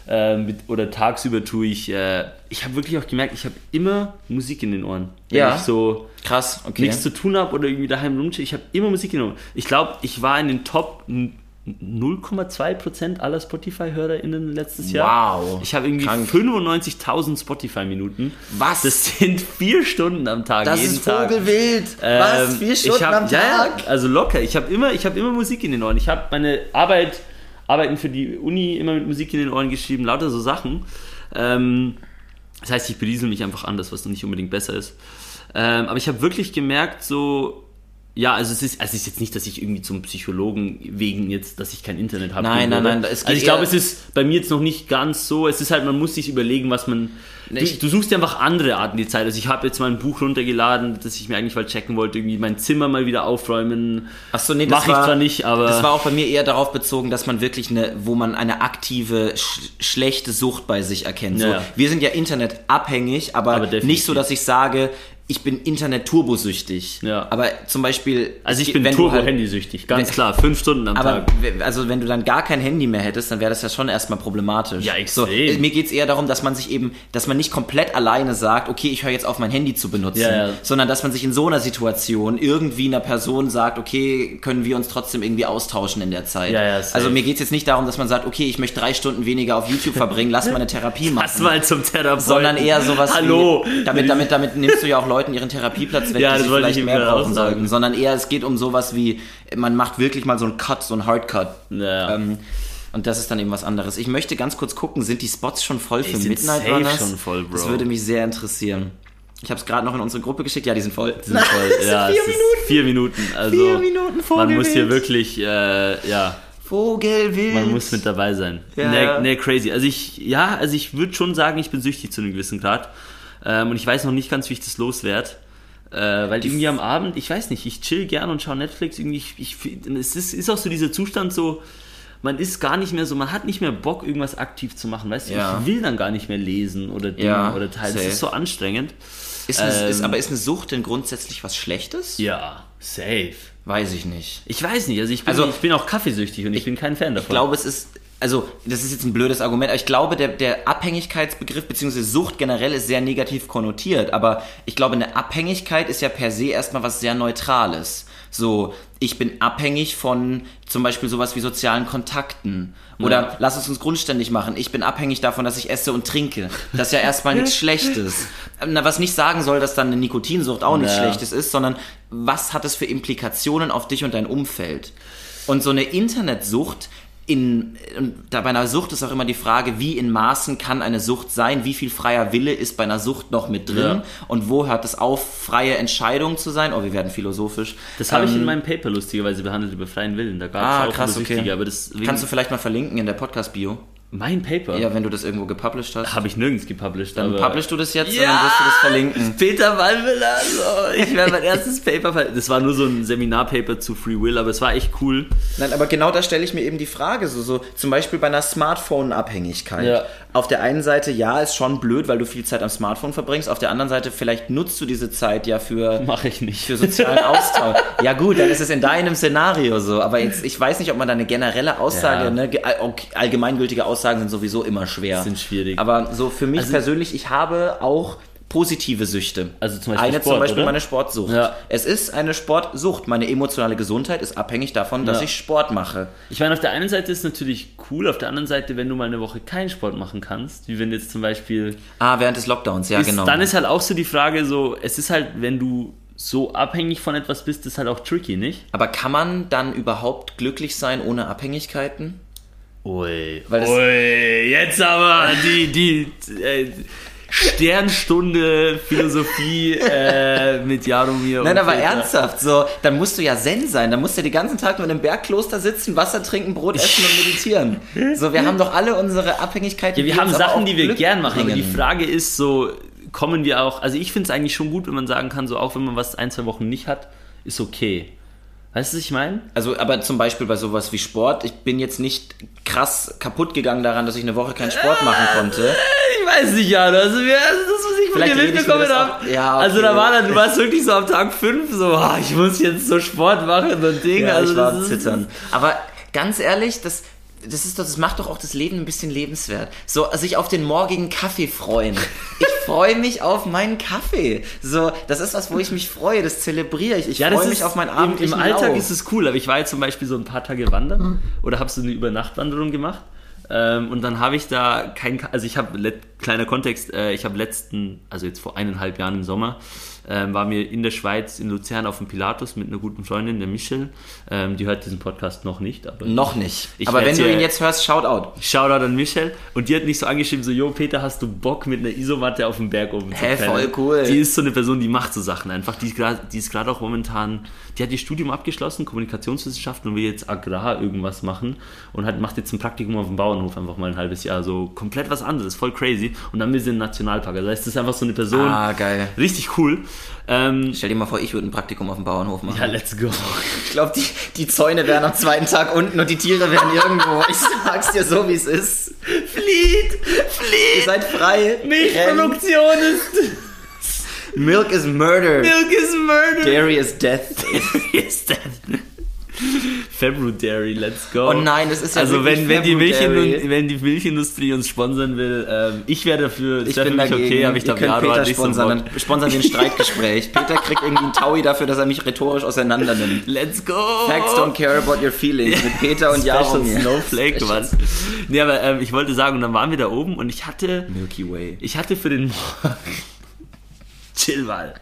Äh, mit, oder tagsüber tue ich, äh, ich habe wirklich auch gemerkt, ich habe immer Musik in den Ohren. Wenn Ja. ich so Krass, okay. nichts zu tun habe oder irgendwie daheim rumchill, ich habe immer Musik genommen. Ich glaube, ich war in den Top 0,2% aller Spotify-HörerInnen letztes Jahr. Wow. Ich habe irgendwie Krank. 95.000 Spotify-Minuten. Was? Das sind vier Stunden am Tag. Das jeden ist Tag. Vogelwild. Was? Ähm, Vier Stunden ich hab, am Tag? ja, also locker. Ich habe immer, ich hab immer Musik in den Ohren. Ich habe meine Arbeit, Arbeiten für die Uni immer mit Musik in den Ohren geschrieben, lauter so Sachen. Ähm, das heißt, ich beriesel mich einfach anders, was nicht unbedingt besser ist. Ähm, aber ich habe wirklich gemerkt, so, ja, also es ist, also es ist jetzt nicht, dass ich irgendwie zum Psychologen wegen jetzt, dass ich kein Internet habe. Nein, nein, nein, geht Also ich glaube, es ist bei mir jetzt noch nicht ganz so. Es ist halt, man muss sich überlegen, was man. Du, du suchst dir einfach andere Arten die Zeit. Also ich habe jetzt mal ein Buch runtergeladen, das ich mir eigentlich mal checken wollte, irgendwie mein Zimmer mal wieder aufräumen. Achso, nee, Mach ich zwar nicht, aber- Das war auch bei mir eher darauf bezogen, dass man wirklich eine, wo man eine aktive, sch schlechte Sucht bei sich erkennt. So, Ja. Wir sind ja internetabhängig, aber, Aber nicht so, dass ich sage, ich bin Internet-turbosüchtig. Ja. Aber zum Beispiel. Also ich bin du halt- turbo-handysüchtig, ganz wenn- klar. Fünf Stunden am Aber Tag. also wenn du dann gar kein Handy mehr hättest, dann wäre das ja schon erstmal problematisch. Ja, so, extrem. Mir geht es eher darum, dass man sich eben, dass man nicht komplett alleine sagt, okay, ich höre jetzt auf mein Handy zu benutzen, Ja, ja. sondern dass man sich in so einer Situation irgendwie einer Person sagt, okay, können wir uns trotzdem irgendwie austauschen in der Zeit. Ja, ja, safe. also mir geht es jetzt nicht darum, dass man sagt, okay, ich möchte drei Stunden weniger auf YouTube verbringen, lass mal eine Therapie machen. Lass mal zum Therapeuten. sondern eher sowas Hallo. wie, damit, damit, damit nimmst du ja auch Leuten ihren Therapieplatz weg, Ja, die sie vielleicht ich mehr brauchen sollten, sondern eher es geht um sowas wie, man macht wirklich mal so einen Cut, so einen Hardcut. Ja. Ähm, und das ist dann eben was anderes. Ich möchte ganz kurz gucken, sind die Spots schon voll für sind Midnight safe Runners? schon voll, Bro. Das würde mich sehr interessieren. Ich habe es gerade noch in unsere Gruppe geschickt. Ja, die sind voll. sind voll, ja, vier Minuten. Vier Minuten. Also Vier Minuten man muss hier wirklich, äh, ja, Vogelwild. man muss mit dabei sein. Ja, nee, nee, crazy. Also ich, ja, also ich würde schon sagen, ich bin süchtig zu einem gewissen Grad. Ähm, und ich weiß noch nicht ganz, wie ich das loswerde. Äh, weil irgendwie am Abend, ich weiß nicht, ich chill gern und schaue Netflix. Irgendwie, ich, ich, es ist, ist auch so dieser Zustand so, man ist gar nicht mehr so, man hat nicht mehr Bock, irgendwas aktiv zu machen. Weißt du, Ja. ich will dann gar nicht mehr lesen oder Dinge Ja, oder teilen. Das ist so anstrengend. Ist eine, ist, Ähm, aber ist eine Sucht denn grundsätzlich was Schlechtes? Ja, safe. Weiß ich nicht. Ich weiß nicht, also ich bin, Also- ich bin auch kaffeesüchtig und ich, bin kein Fan davon. Ich glaube, es ist, also das ist jetzt ein blödes Argument, aber ich glaube, der, der Abhängigkeitsbegriff bzw. Sucht generell ist sehr negativ konnotiert, aber ich glaube, eine Abhängigkeit ist ja per se erstmal was sehr Neutrales. So, ich bin abhängig von zum Beispiel sowas wie sozialen Kontakten. Oder Ja. lass es uns grundständig machen. Ich bin abhängig davon, dass ich esse und trinke. Das ist ja erstmal nichts Schlechtes. Na, was nicht sagen soll, dass dann eine Nikotinsucht auch nichts Ja. Schlechtes ist, sondern was hat es für Implikationen auf dich und dein Umfeld? Und so eine Internetsucht, in, da bei einer Sucht ist auch immer die Frage, wie in Maßen kann eine Sucht sein, wie viel freier Wille ist bei einer Sucht noch mit drin Ja. und wo hört es auf, freie Entscheidung zu sein? Oh, wir werden philosophisch. das habe ich Ähm, in meinem Paper lustigerweise behandelt über freien Willen. Da gab es Ah, auch krass, okay. Aber das Kannst du vielleicht mal verlinken in der Podcast-Bio? Mein Paper Ja, wenn du das irgendwo gepublished hast. habe ich nirgends gepublished. Dann publishst du das jetzt und Ja! dann wirst du das verlinken. Peter Wallmüller, so, ich werde mein erstes Paper. Das war nur so ein Seminarpaper zu Free Will, aber es war echt cool. Nein, aber genau da stelle ich mir eben die Frage, so, so zum Beispiel bei einer Smartphone-Abhängigkeit. Ja. Auf der einen Seite, ja, ist schon blöd, weil du viel Zeit am Smartphone verbringst. Auf der anderen Seite, vielleicht nutzt du diese Zeit ja für, Mache ich nicht. für sozialen Austausch. ja gut, dann ist es in deinem Szenario so. Aber jetzt, ich weiß nicht, ob man da eine generelle Aussage, Ja. ne, all- allgemeingültige Aussage Aussagen sind sowieso immer schwer. Sind schwierig. Aber so für mich Also- persönlich, ich habe auch positive Süchte. Also zum Beispiel Eine Sport, zum Beispiel oder? meine Sportsucht. Ja. Es ist eine Sportsucht. Meine emotionale Gesundheit ist abhängig davon, dass Ja. ich Sport mache. Ich meine, auf der einen Seite ist es natürlich cool, auf der anderen Seite, wenn du mal eine Woche keinen Sport machen kannst, wie wenn jetzt zum Beispiel Ah, während des Lockdowns, ja ist, genau. dann ist halt auch so die Frage so, es ist halt, wenn du so abhängig von etwas bist, ist halt auch tricky, nicht? Aber kann man dann überhaupt glücklich sein ohne Abhängigkeiten? Ui, ui, jetzt aber die, die äh, Sternstunde Philosophie äh, mit Jaromir. Nein, aber Peter. ernsthaft, so, dann musst du ja Zen sein. Dann musst du den ganzen Tag nur in einem Bergkloster sitzen, Wasser trinken, Brot essen und meditieren. So, wir haben doch alle unsere Abhängigkeiten. Ja, wir haben Sachen, die wir Glück gern machen, aber die bringen. Frage ist so, kommen wir auch, also ich finde es eigentlich schon gut, wenn man sagen kann, so auch wenn man was ein, zwei Wochen nicht hat, ist okay. Weißt du, was ich meine? Also, aber zum Beispiel bei sowas wie Sport, ich bin jetzt nicht krass kaputt gegangen daran, dass ich eine Woche keinen Sport machen konnte. Ich weiß nicht, Jan, also, also das, was ich von dir mitbekommen habe. ja, okay. Also da war dann, du warst wirklich so am Tag 5 so, ah, ich muss jetzt so Sport machen und Ding. Ja, also ich war Zittern. Aber ganz ehrlich, das, das ist doch, das macht doch auch das Leben ein bisschen lebenswert. So, sich auf den morgigen Kaffee freuen. Ich freue mich auf meinen Kaffee. So, das ist was, wo ich mich freue, das zelebriere ich. Ich Ja, freue mich auf meinen im, abendlichen Im Alltag Lauf. ist es cool, aber ich war jetzt zum Beispiel so ein paar Tage wandern oder habe so eine Übernachtwanderung gemacht. Ähm, und dann habe ich da kein, also ich habe, kleiner Kontext, äh, ich habe letzten, also jetzt vor eineinhalb Jahren im Sommer, ähm, war mir in der Schweiz, in Luzern auf dem Pilatus mit einer guten Freundin, der Michelle. Ähm, die hört diesen Podcast noch nicht, aber Noch nicht. Ich Aber wenn du ihn jetzt hörst, shout out. Shoutout an Michelle. Und die hat nicht so angeschrieben, so, jo, Peter, hast du Bock mit einer Isomatte auf dem Berg oben zu Hä, voll cool. Die ist so eine Person, die macht so Sachen einfach. Die ist gerade auch momentan, die hat ihr Studium abgeschlossen, Kommunikationswissenschaften und will jetzt Agrar irgendwas machen und hat, macht jetzt ein Praktikum auf dem Bauernhof einfach mal ein halbes Jahr. So komplett was anderes, voll crazy. Und dann will sie in den Nationalpark. Also das heißt, das ist einfach so eine Person, Ah, geil. richtig cool. Ähm, Stell dir mal vor, ich würde ein Praktikum auf dem Bauernhof machen. ja, let's go. Ich glaube, die, die Zäune wären am zweiten Tag unten und die Tiere wären irgendwo. Ich sag's dir so, wie es ist. Flieht! Ihr Flieht! seid frei. Rennt. Milchproduktion ist... Milk is murder. Milk is murder! Dairy is death. ist that? February, let's go. Oh nein, das ist ja Also wenn, wenn, die. Milchindustrie, wenn die Milchindustrie uns sponsern will, ähm, ich wäre dafür, Ich bin dagegen. okay, aber ich glaube, Jaro Peter nicht so sponsern, sponsern wir ein Streitgespräch. Peter kriegt irgendwie einen Taui dafür, dass er mich rhetorisch auseinander nimmt. Let's go! Facts don't care about your feelings mit Peter und Jaromir. Snowflake, Special. was? Nee, aber ähm, ich wollte sagen, und dann waren wir da oben und ich hatte, Milky Way. ich hatte für den Morgen, chill mal,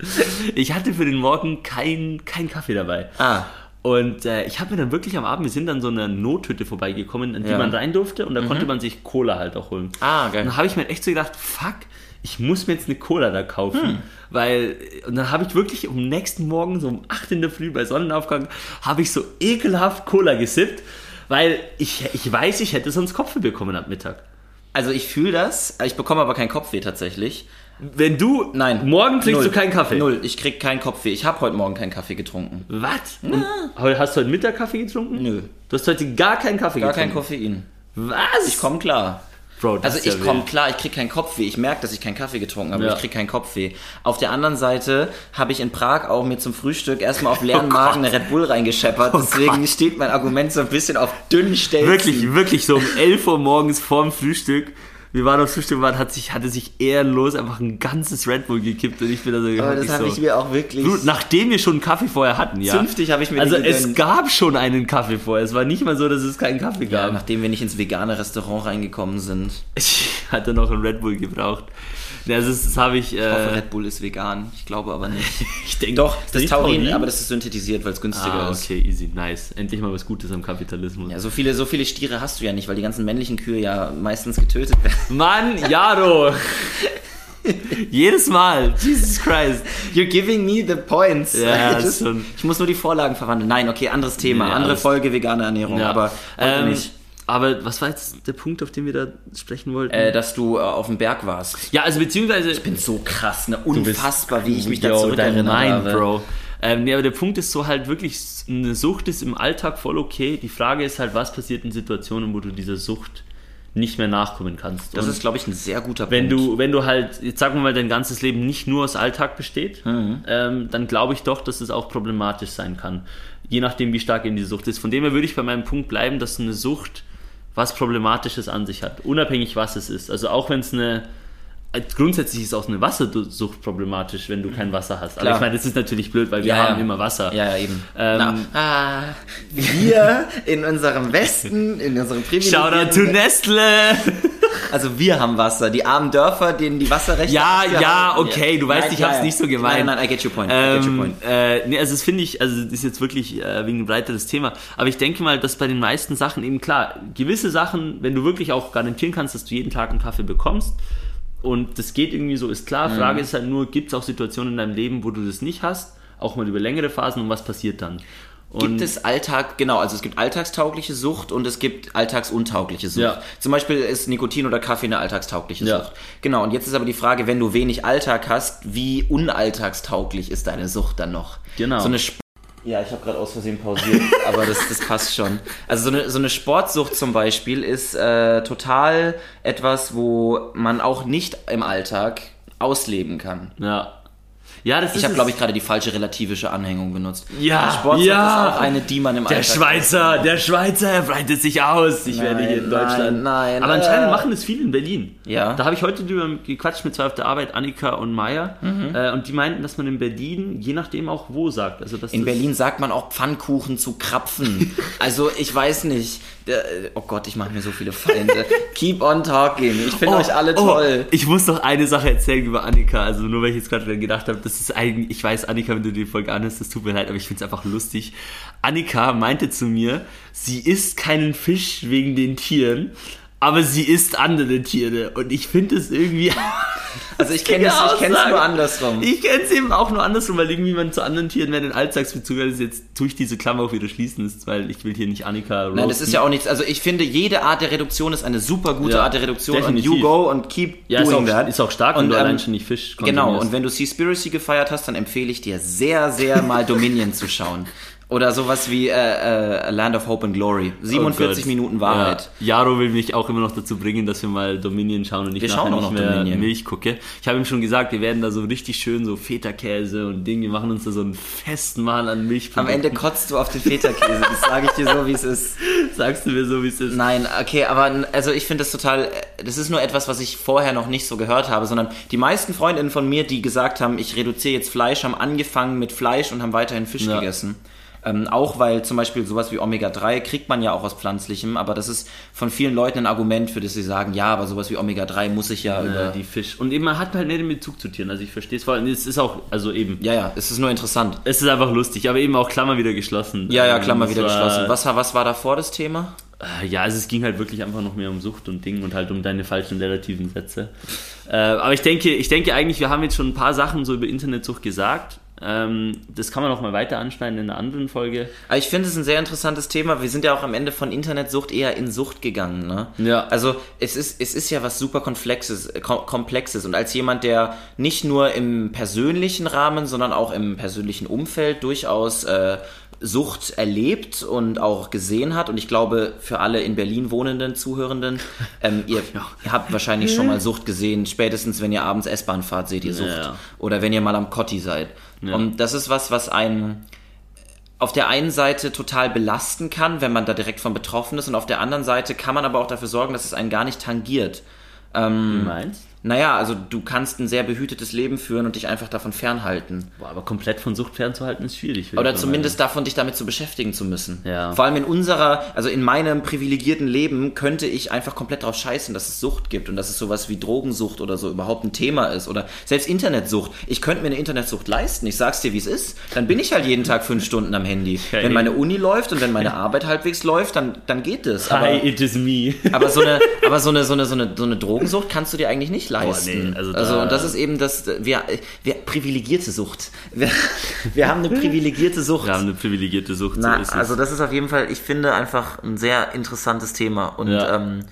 ich hatte für den Morgen kein, kein Kaffee dabei. Ah, Und äh, ich habe mir dann wirklich am Abend, wir sind dann so einer Nothütte vorbeigekommen, in die Ja. man rein durfte und da konnte man sich Cola halt auch holen. Ah, geil. Und dann habe ich mir echt so gedacht, fuck, ich muss mir jetzt eine Cola da kaufen. Weil, und dann habe ich wirklich am nächsten Morgen, so um 8 in der Früh bei Sonnenaufgang, habe ich so ekelhaft Cola gesippt, weil ich, ich weiß, ich hätte sonst Kopfweh bekommen ab Mittag. also ich fühle das, ich bekomme aber keinen Kopfweh tatsächlich. Wenn du Nein. morgen trinkst Null. du keinen Kaffee. Null, ich krieg keinen Kopfweh. Ich habe heute Morgen keinen Kaffee getrunken. Was? Und Hast du heute Mittag Kaffee getrunken? Nö. Du hast heute gar keinen Kaffee Gar kein getrunken. Koffein. Was? Ich komme klar. Bro, das Also ist ja ich komme wild. klar, ich krieg keinen Kopfweh. Ich merke, dass ich keinen Kaffee getrunken habe, Ja. ich krieg keinen Kopfweh. Auf der anderen Seite habe ich in Prag auch mir zum Frühstück erstmal auf leeren Oh Magen eine Red Bull reingescheppert. Deswegen steht mein Argument so ein bisschen auf dünnen Stelzen. Wirklich, wirklich so um 11 Uhr morgens vorm Frühstück. Wir waren auf Frühstück, waren, hat sich, hatte sich ehrenlos einfach ein ganzes Red Bull gekippt und ich bin da so, Aber das habe so ich mir auch wirklich... Blut, nachdem wir schon einen Kaffee vorher hatten, ja. Zünftig habe ich mir Also es gab schon einen Kaffee vorher. Es war nicht mal so, dass es keinen Kaffee ja, gab. nachdem wir nicht ins vegane Restaurant reingekommen sind. Ich hatte noch einen Red Bull gebraucht. Also das, das habe ich. Ich hoffe, Äh, Red Bull ist vegan. Ich glaube aber nicht. ich denke Doch, Ist das nicht Taurin, aber das ist synthetisiert, weil es günstiger Ah, ist. okay, easy, nice. Endlich mal was Gutes am Kapitalismus. Ja, so viele, so viele Stiere hast du ja nicht, weil die ganzen männlichen Kühe ja meistens getötet werden. Mann, Jaro! Jedes Mal, Jesus Christ. You're giving me the points. Ja, ich muss nur die Vorlagen verwandeln. Nein, okay, anderes Thema. Nee, Andere Folge vegane Ernährung, Ja. aber ähm, nicht. Aber was war jetzt der Punkt, auf den wir da sprechen wollten? Äh, dass du äh, auf dem Berg warst. ja, also beziehungsweise. Ich bin so krass, ne? Unfassbar, wie ich mich da Yo, zurückerinnere. dein Mind, Bro. Ähm, nee, aber der Punkt ist so halt wirklich, eine Sucht ist im Alltag voll okay. Die Frage ist halt, was passiert in Situationen, wo du dieser Sucht nicht mehr nachkommen kannst. Das Und ist, glaube ich, ein sehr guter wenn Punkt. du, wenn du halt, jetzt sagen wir mal, dein ganzes Leben nicht nur aus Alltag besteht, Mhm. ähm, dann glaube ich doch, dass es auch problematisch sein kann. Je nachdem, wie stark in die Sucht ist. Von dem her würde ich bei meinem Punkt bleiben, dass eine Sucht was Problematisches an sich hat, unabhängig was es ist. Also auch wenn es eine grundsätzlich ist auch eine Wassersucht problematisch, wenn du kein Wasser hast. Klar. Aber ich meine, das ist natürlich blöd, weil wir Ja, haben ja. immer Wasser. Ja, ja, eben. Ähm, ah, wir in unserem Westen, in unserem Shoutout to privilegierten... Nestle! Also wir haben Wasser. Die armen Dörfer, denen die Wasserrechte... Ja, ja, okay, du weißt, Nein, ich ja, hab's ja. nicht so gemeint. Nein, nein, I get your point. I get your Ähm, point. äh, nee, also das finde ich, also das ist jetzt wirklich äh, wegen ein breiteres Thema. Aber ich denke mal, dass bei den meisten Sachen eben klar, gewisse Sachen, wenn du wirklich auch garantieren kannst, dass du jeden Tag einen Kaffee bekommst und das geht irgendwie so, ist klar. Mhm. Frage ist halt nur, gibt es auch Situationen in deinem Leben, wo du das nicht hast, auch mal über längere Phasen und was passiert dann? Und Gibt es Alltag, genau, also es gibt alltagstaugliche Sucht und es gibt alltagsuntaugliche Sucht. Ja. Zum Beispiel ist Nikotin oder Kaffee eine alltagstaugliche Ja. Sucht. Genau, und jetzt ist aber die Frage, wenn du wenig Alltag hast, wie unalltagstauglich ist deine Sucht dann noch? Genau. So eine Sp ja, ich habe gerade aus Versehen pausiert, aber das, das passt schon. Also so eine, so eine Sportsucht zum Beispiel ist äh, total etwas, wo man auch nicht im Alltag ausleben kann. ja. Ja, das Ich habe, glaube ich, gerade die falsche relativische Anhängung benutzt. Ja, Sportsucht ja. ist auch eine, die man im Der Alltag Schweizer, der Schweizer, er breitet sich aus. Ich werde hier in Nein, Deutschland. nein, nein, Aber anscheinend äh. machen es viele in Berlin. Ja. Da habe ich heute drüber gequatscht mit zwei auf der Arbeit, Annika und Maya. Mhm. Äh, und die meinten, dass man in Berlin, je nachdem auch wo sagt. Also, dass In Berlin sagt man auch Pfannkuchen zu krapfen. Also ich weiß nicht. Der- Oh Gott, ich mache mir so viele Feinde. Keep on talking. Ich finde euch alle toll. Oh, ich muss noch eine Sache erzählen über Annika. Also nur weil ich jetzt gerade gedacht habe, das ist eigentlich, ich weiß, Annika, wenn du die Folge anhörst, das tut mir leid, aber ich finde es einfach lustig. Annika meinte zu mir, sie isst keinen Fisch wegen den Tieren, aber sie isst andere Tiere. Und ich finde es irgendwie. Also ich kenne es ich kenn's nur andersrum. Ich kenne es eben auch nur andersrum, weil irgendwie man zu anderen Tieren mehr den Alltagsbezug hat. Jetzt tue ich diese Klammer auch wieder schließen, ist, weil ich will hier nicht Annika roasten. Nein, das ist ja auch nichts. Also ich finde, jede Art der Reduktion ist eine super gute Ja, Art der Reduktion definitiv. und you go und keep ja, ist doing auch, that. ist auch stark, wenn Und, du ähm, allein schon nicht Fisch Genau, und wenn du Seaspiracy gefeiert hast, dann empfehle ich dir sehr, sehr mal Dominion zu schauen. Oder sowas wie äh, äh, Land of Hope and Glory. 47 Oh. Minuten Wahrheit. Ja. Jaro will mich auch immer noch dazu bringen, dass wir mal Dominion schauen und ich Wir nachher schauen auch nicht noch mehr Dominion. Milch gucke. Ich habe ihm schon gesagt, wir werden da so richtig schön so Feta-Käse und Dinge, wir machen uns da so einen festen Mal an Milch. Am Ende kotzt du auf den Feta-Käse. Das sage ich dir so, wie es ist. sagst du mir so, wie es ist. Nein, okay, aber also ich finde das total, das ist nur etwas, was ich vorher noch nicht so gehört habe, sondern die meisten Freundinnen von mir, die gesagt haben, ich reduziere jetzt Fleisch, haben angefangen mit Fleisch und haben weiterhin Fisch Ja. gegessen. Ähm, auch weil zum Beispiel sowas wie Omega-3 kriegt man ja auch aus Pflanzlichem, aber das ist von vielen Leuten ein Argument, für das sie sagen, ja, aber sowas wie Omega-3 muss ich ja, Ja, über... die Fisch. Und eben, man hat halt nicht den Bezug zu Tieren. Also ich verstehe es vor allem. Es ist auch, also eben, Ja, ja, es ist nur interessant. es ist einfach lustig, aber eben auch Klammer wieder geschlossen. Ja, ja, Ähm, Klammer das wieder geschlossen. Was, was war davor das Thema? Äh, Ja, also es ging halt wirklich einfach noch mehr um Sucht und Ding und halt um deine falschen relativen Sätze. Äh, aber ich denke, ich denke eigentlich, wir haben jetzt schon ein paar Sachen so über Internetsucht gesagt. Ähm, das kann man noch mal weiter anschneiden in einer anderen Folge. Aber ich finde es ein sehr interessantes Thema. Wir sind ja auch am Ende von Internetsucht eher in Sucht gegangen, ne? Ja. Also es ist, es ist ja was super Komplexes, äh, kom Komplexes. Und als jemand, der nicht nur im persönlichen Rahmen, sondern auch im persönlichen Umfeld durchaus äh, Sucht erlebt und auch gesehen hat. Und ich glaube, für alle in Berlin wohnenden Zuhörenden, ähm, ihr, ihr habt wahrscheinlich schon mal Sucht gesehen. Spätestens, wenn ihr abends S-Bahn fahrt, seht ihr Sucht. Ja. Oder wenn ihr mal am Kotti seid. Und das ist was, was einen auf der einen Seite total belasten kann, wenn man da direkt von betroffen ist, und auf der anderen Seite kann man aber auch dafür sorgen, dass es einen gar nicht tangiert. Du meinst? Naja, also du kannst ein sehr behütetes Leben führen und dich einfach davon fernhalten. Boah, aber komplett von Sucht fernzuhalten ist schwierig. Oder zumindest davon, dich damit zu beschäftigen zu müssen. Ja. Vor allem in unserer, also in meinem privilegierten Leben könnte ich einfach komplett drauf scheißen, dass es Sucht gibt und dass es sowas wie Drogensucht oder so überhaupt ein Thema ist. Oder selbst Internetsucht. Ich könnte mir eine Internetsucht leisten. Ich sag's dir, wie es ist. Dann bin ich halt jeden Tag fünf Stunden am Handy. Ja, wenn meine Uni läuft und wenn meine Arbeit halbwegs läuft, dann, dann geht es. Aber, Hi, it is me. aber so eine, aber so eine, so eine, so eine, so eine Drogensucht kannst du dir eigentlich nicht leisten. Nee, also also, und das ist eben das, wir, wir privilegierte Sucht. Wir, wir haben eine privilegierte Sucht. Wir haben eine privilegierte Sucht. Na, so also das ist auf jeden Fall, ich finde einfach ein sehr interessantes Thema und Ja. ähm,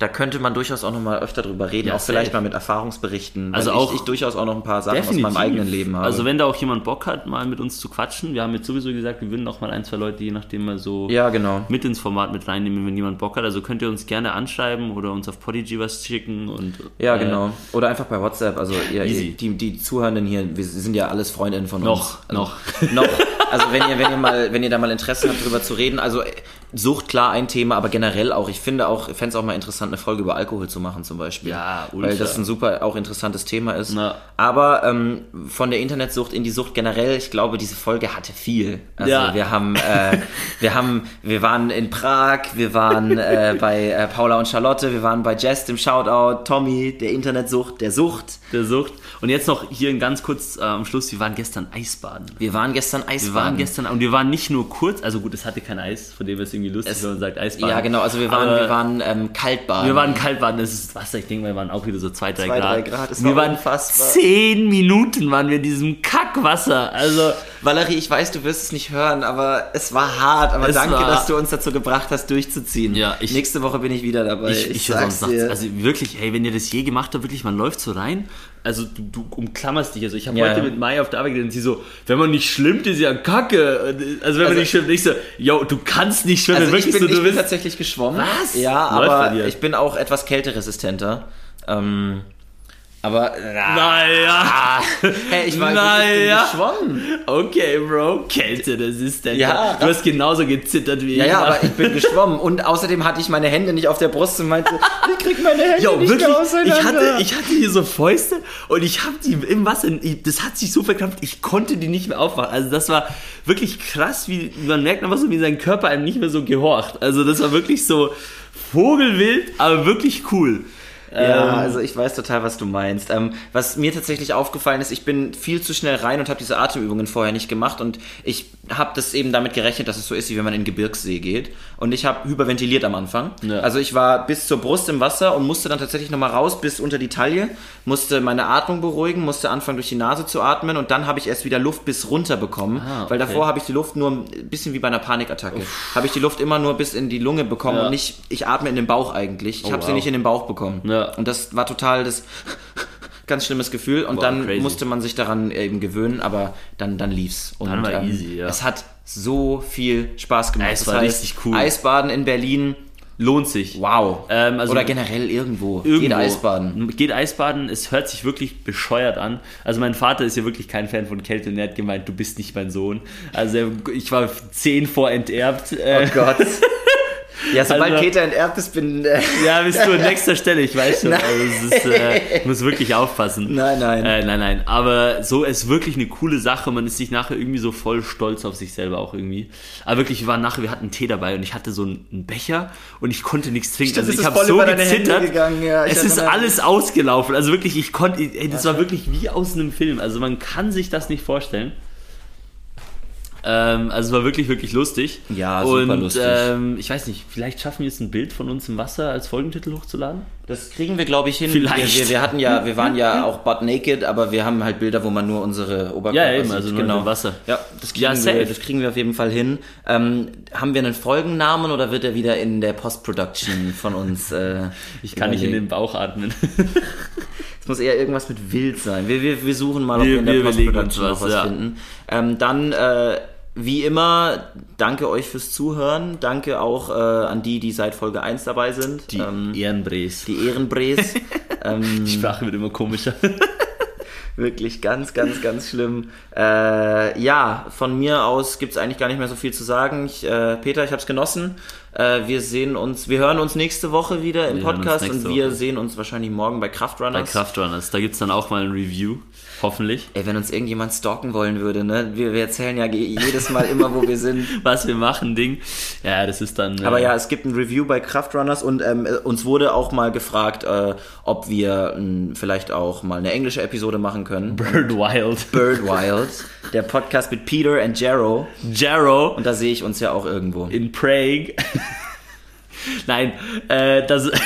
da könnte man durchaus auch noch mal öfter drüber reden, Ja, auch vielleicht safe. mal mit Erfahrungsberichten, Also ich, auch- ich durchaus auch noch ein paar Sachen Definitiv. aus meinem eigenen Leben habe. Also wenn da auch jemand Bock hat, mal mit uns zu quatschen. Wir haben jetzt sowieso gesagt, wir würden auch mal ein, zwei Leute, je nachdem mal so ja, genau. mit ins Format mit reinnehmen, wenn jemand Bock hat. Also könnt ihr uns gerne anschreiben oder uns auf Podigy was schicken und Ja, äh, genau. Oder einfach bei WhatsApp. Also ihr, die, die Zuhörenden hier, wir sind ja alles Freundinnen von Noch, uns. Also, noch. Also wenn ihr, wenn ihr mal, wenn ihr da mal Interesse habt, drüber zu reden, also Sucht klar ein Thema, aber generell auch. Ich finde auch, fände es auch mal interessant, eine Folge über Alkohol zu machen zum Beispiel. Ja, ultra. Weil das ein super auch interessantes Thema ist. Na. Aber ähm, von der Internetsucht in die Sucht generell, ich glaube, diese Folge hatte viel. Also Ja. wir haben, äh, wir haben, wir waren in Prag, wir waren äh, bei äh, Paula und Charlotte, wir waren bei Jess im Shoutout, Tommy, der Internetsucht, der Sucht. Der Sucht. Und jetzt noch hier ganz kurz äh, am Schluss, wir waren gestern Eisbaden. Wir waren gestern Eisbaden. Wir waren gestern, und wir waren nicht nur kurz, also gut, es hatte kein Eis, von dem es irgendwie lustig, Es- wenn man sagt Eisbaden. Ja, genau, also wir waren, Aber wir waren ähm, Kaltbaden. Wir waren Kaltbaden, das ist Wasser, ich denke wir waren auch wieder so 2, 3 Zwei, Grad. drei Grad, es wir war waren unfassbar. 10 Minuten waren wir in diesem Kackwasser. Also, Valerie, ich weiß, du wirst es nicht hören, aber es war hart. Aber Es danke, dass du uns dazu gebracht hast, durchzuziehen. Ja, ich- Nächste Woche bin ich wieder dabei. ich, ich, sag's sonst dir. also wirklich, hey, wenn ihr das je gemacht habt, wirklich, man läuft so rein, also du, du umklammerst dich. Also ich habe Ja, heute ja. mit Mai auf der Arbeit geredet und sie so, wenn man nicht schwimmt, ist ja Kacke. Also wenn Also- man nicht schwimmt, ich so, yo, du kannst nicht schwimmen, also ich bin, so, ich du bin bist tatsächlich geschwommen. Was? Ja, Läuft aber ich bin auch etwas kälteresistenter. Ähm, aber Naja. hey, ich war Naja. geschwommen. Okay, Bro. Kälte, das ist der. Ja. du hast genauso gezittert wie Ja, ich. ja, aber ich bin geschwommen und außerdem hatte ich meine Hände nicht auf der Brust und meinte, ich krieg meine Hände Jo, nicht wirklich, mehr ich auseinander. hatte, ich hatte hier so Fäuste und ich habe die im Wasser, ich, das hat sich so verkrampft, ich konnte die nicht mehr aufmachen. Also das war wirklich krass, wie man merkt einfach so, wie sein Körper einem nicht mehr so gehorcht. Also das war wirklich so vogelwild, aber wirklich cool. Ja, Ähm, also ich weiß total, was du meinst. Ähm, was mir tatsächlich aufgefallen ist, ich bin viel zu schnell rein und habe diese Atemübungen vorher nicht gemacht und ich habe das eben damit gerechnet, dass es so ist, wie wenn man in den Gebirgssee geht. Und ich habe hyperventiliert am Anfang. Ja. Also ich war bis zur Brust im Wasser und musste dann tatsächlich nochmal raus bis unter die Taille, musste meine Atmung beruhigen, musste anfangen durch die Nase zu atmen und dann habe ich erst wieder Luft bis runter bekommen, Ah, okay. weil davor habe ich die Luft nur ein bisschen wie bei einer Panikattacke. Habe ich die Luft immer nur bis in die Lunge bekommen Ja. und nicht, ich atme in den Bauch eigentlich. Ich Oh, habe sie wow. nicht in den Bauch bekommen. Ja. Und das war total das ganz schlimmes Gefühl und Wow, dann crazy. musste man sich daran eben gewöhnen, aber dann, dann lief's. Und, ähm, Dann war easy, ja. Es hat so viel Spaß gemacht. Es war richtig cool. Eisbaden in Berlin, lohnt sich. wow. Ähm, also- Oder generell irgendwo. Irgendwo. Geht Eisbaden. Geht Eisbaden, es hört sich wirklich bescheuert an. Also mein Vater ist ja wirklich kein Fan von Kälte und er hat gemeint, du bist nicht mein Sohn. Also ich war zehn vor enterbt. Äh, Oh Gott. Ja, sobald Also- Peter enterbt ist, bin äh, Ja, bist du an nächster Stelle, ich weiß schon. Also es ist, äh, muss wirklich aufpassen. Nein, nein. Äh, nein, nein. Aber so ist wirklich eine coole Sache. Man ist sich nachher irgendwie so voll stolz auf sich selber auch irgendwie. Aber wirklich, wir waren nachher, wir hatten einen Tee dabei und ich hatte so einen Becher und ich konnte nichts trinken. Stimmt, also ich ist habe so über deine Hände gezittert. gegangen, ja, ich es ist mich. alles ausgelaufen. Also wirklich, ich konnte, ey, das war wirklich wie aus einem Film. Also man kann sich das nicht vorstellen. Ähm, also es war wirklich, wirklich lustig. Ja, super und, lustig. Ähm, ich weiß nicht, vielleicht schaffen wir jetzt ein Bild von uns im Wasser als Folgentitel hochzuladen? Das kriegen wir, glaube ich, hin. Vielleicht. Wir, wir, hatten ja, wir waren ja auch butt naked, aber wir haben halt Bilder, wo man nur unsere Oberkörper Ja, eben, sieht. also nur im Wasser. Ja, das kriegen, Ja, wir, das kriegen wir auf jeden Fall hin. Ähm, haben wir einen Folgennamen oder wird er wieder in der Post-Production von uns? Äh, Ich kann nicht in den Bauch atmen. Es muss eher irgendwas mit wild sein. Wir, wir, wir suchen mal, ob Wir- wir in der Post-Production noch was, was ja. finden. Ähm, dann, äh, wie immer, danke euch fürs Zuhören. Danke auch äh, an die, die seit Folge 1 dabei sind. Die ähm, Ehrenbres. die Ehrenbres. ähm, Die Sprache wird immer komischer. Wirklich ganz, ganz, ganz schlimm. Äh, ja, von mir aus gibt's eigentlich gar nicht mehr so viel zu sagen. Ich, äh, Peter, ich habe es genossen. Äh, wir sehen uns, wir hören uns nächste Woche wieder im Wir Podcast und wir Woche. sehen uns wahrscheinlich morgen bei Kraftrunners. Bei Kraftrunners. Da gibt es dann auch mal ein Review. Hoffentlich. Ey, wenn uns irgendjemand stalken wollen würde, ne? Wir, wir erzählen ja je- jedes Mal immer, wo wir sind. Was wir machen, Ding. Ja, das ist dann. Aber äh, ja, es gibt ein Review bei Kraftrunners und ähm, uns wurde auch mal gefragt, äh, ob wir ähm, vielleicht auch mal eine englische Episode machen können. Bird Wild. Bird Wild, der Podcast mit Peter und Jarrow. Jarrow Und da sehe ich uns ja auch irgendwo. in Prague. Nein, äh, das.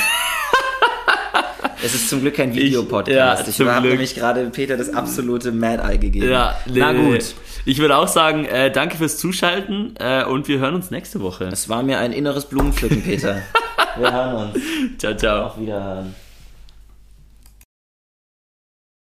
Es ist zum Glück kein Videopodcast. ja, Ich, habe nämlich gerade Peter das absolute Mad Eye gegeben. Ja, nee, Na gut. Ich würde auch sagen, äh, danke fürs Zuschalten äh, und wir hören uns nächste Woche. Es war mir ein inneres Blumenpflücken, Peter. Wir hören uns. Ciao, ciao. Auf Wiederhören.